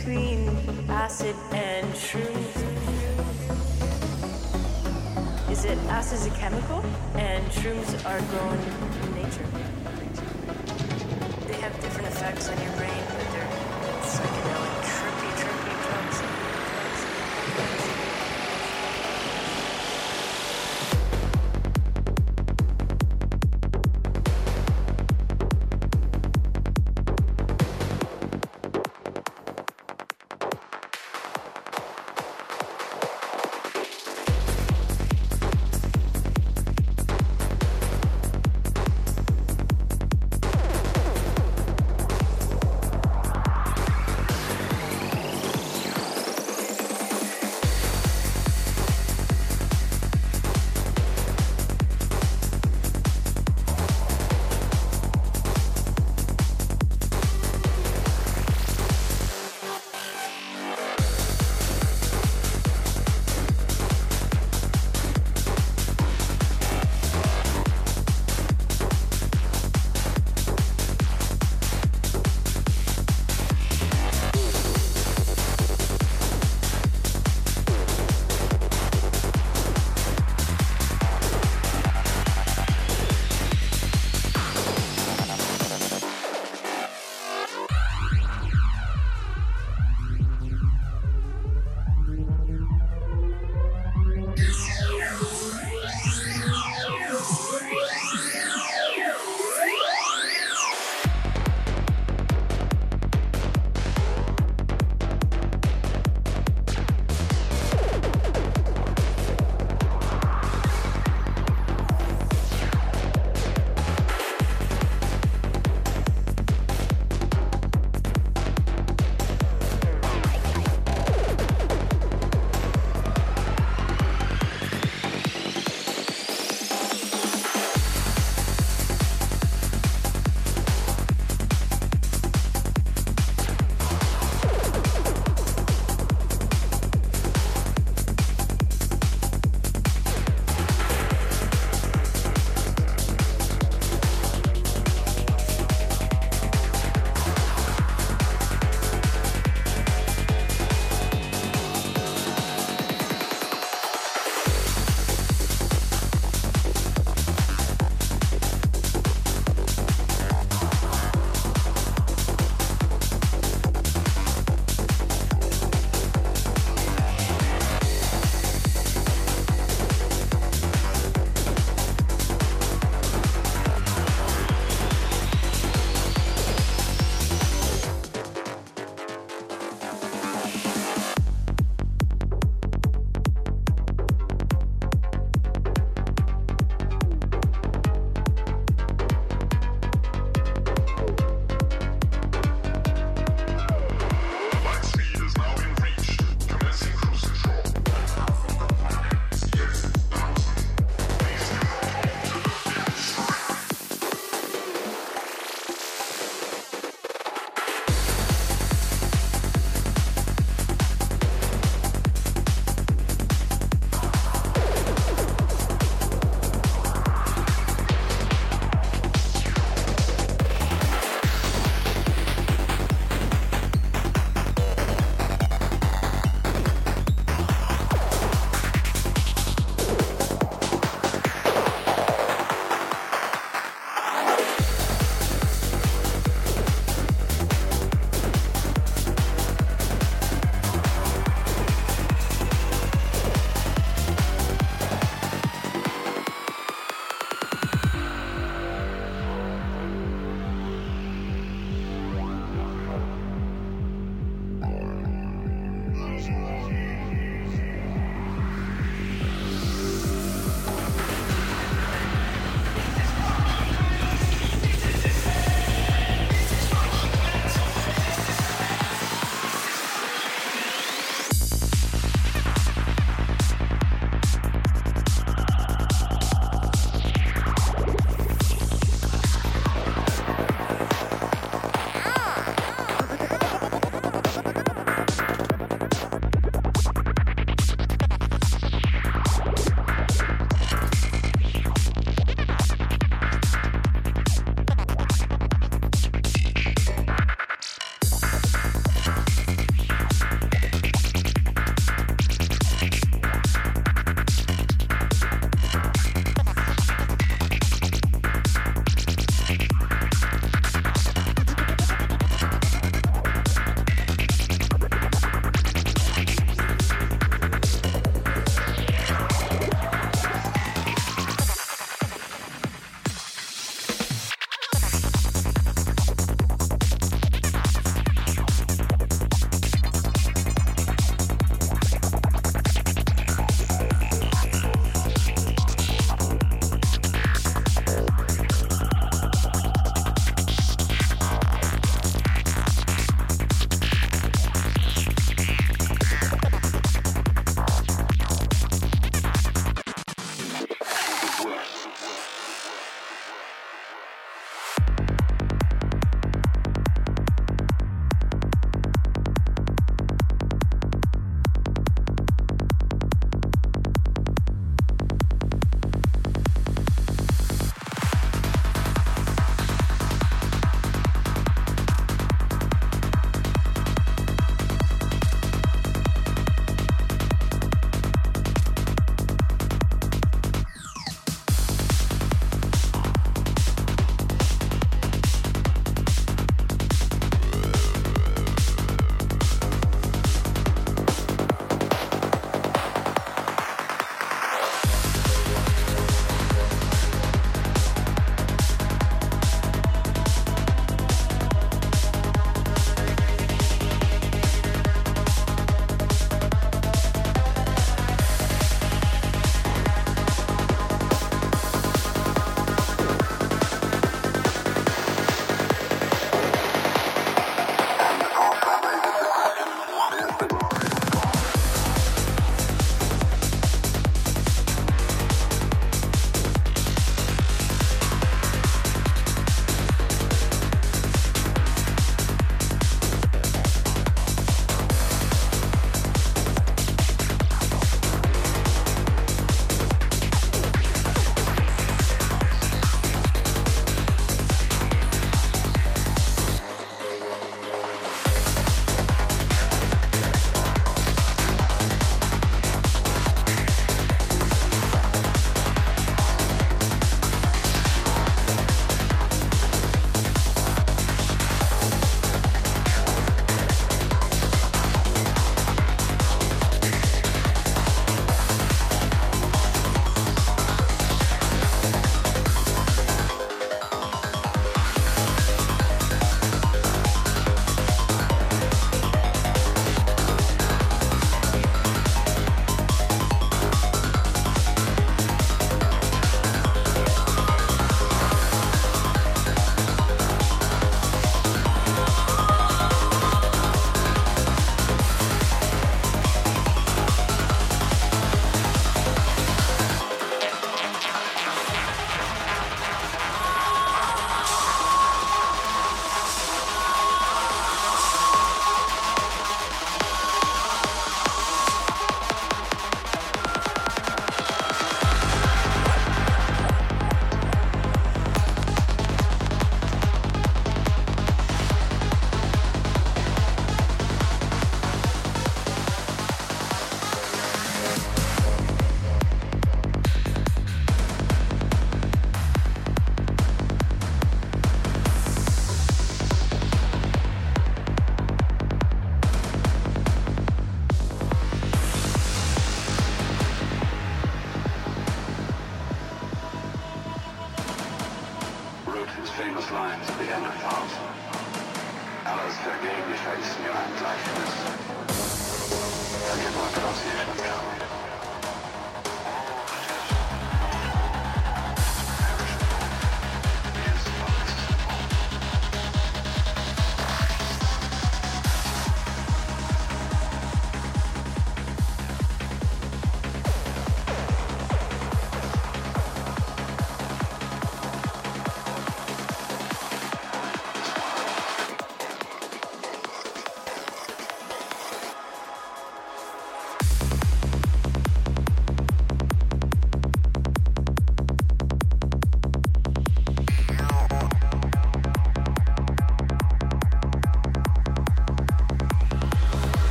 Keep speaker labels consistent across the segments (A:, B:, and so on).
A: between acid and truth?
B: Is it acid is a chemical and shrooms are grown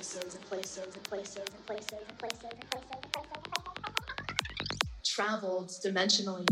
B: places and places and places and places and places and places and places. Traveled dimensionally.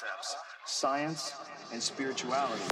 C: Concepts science and spirituality.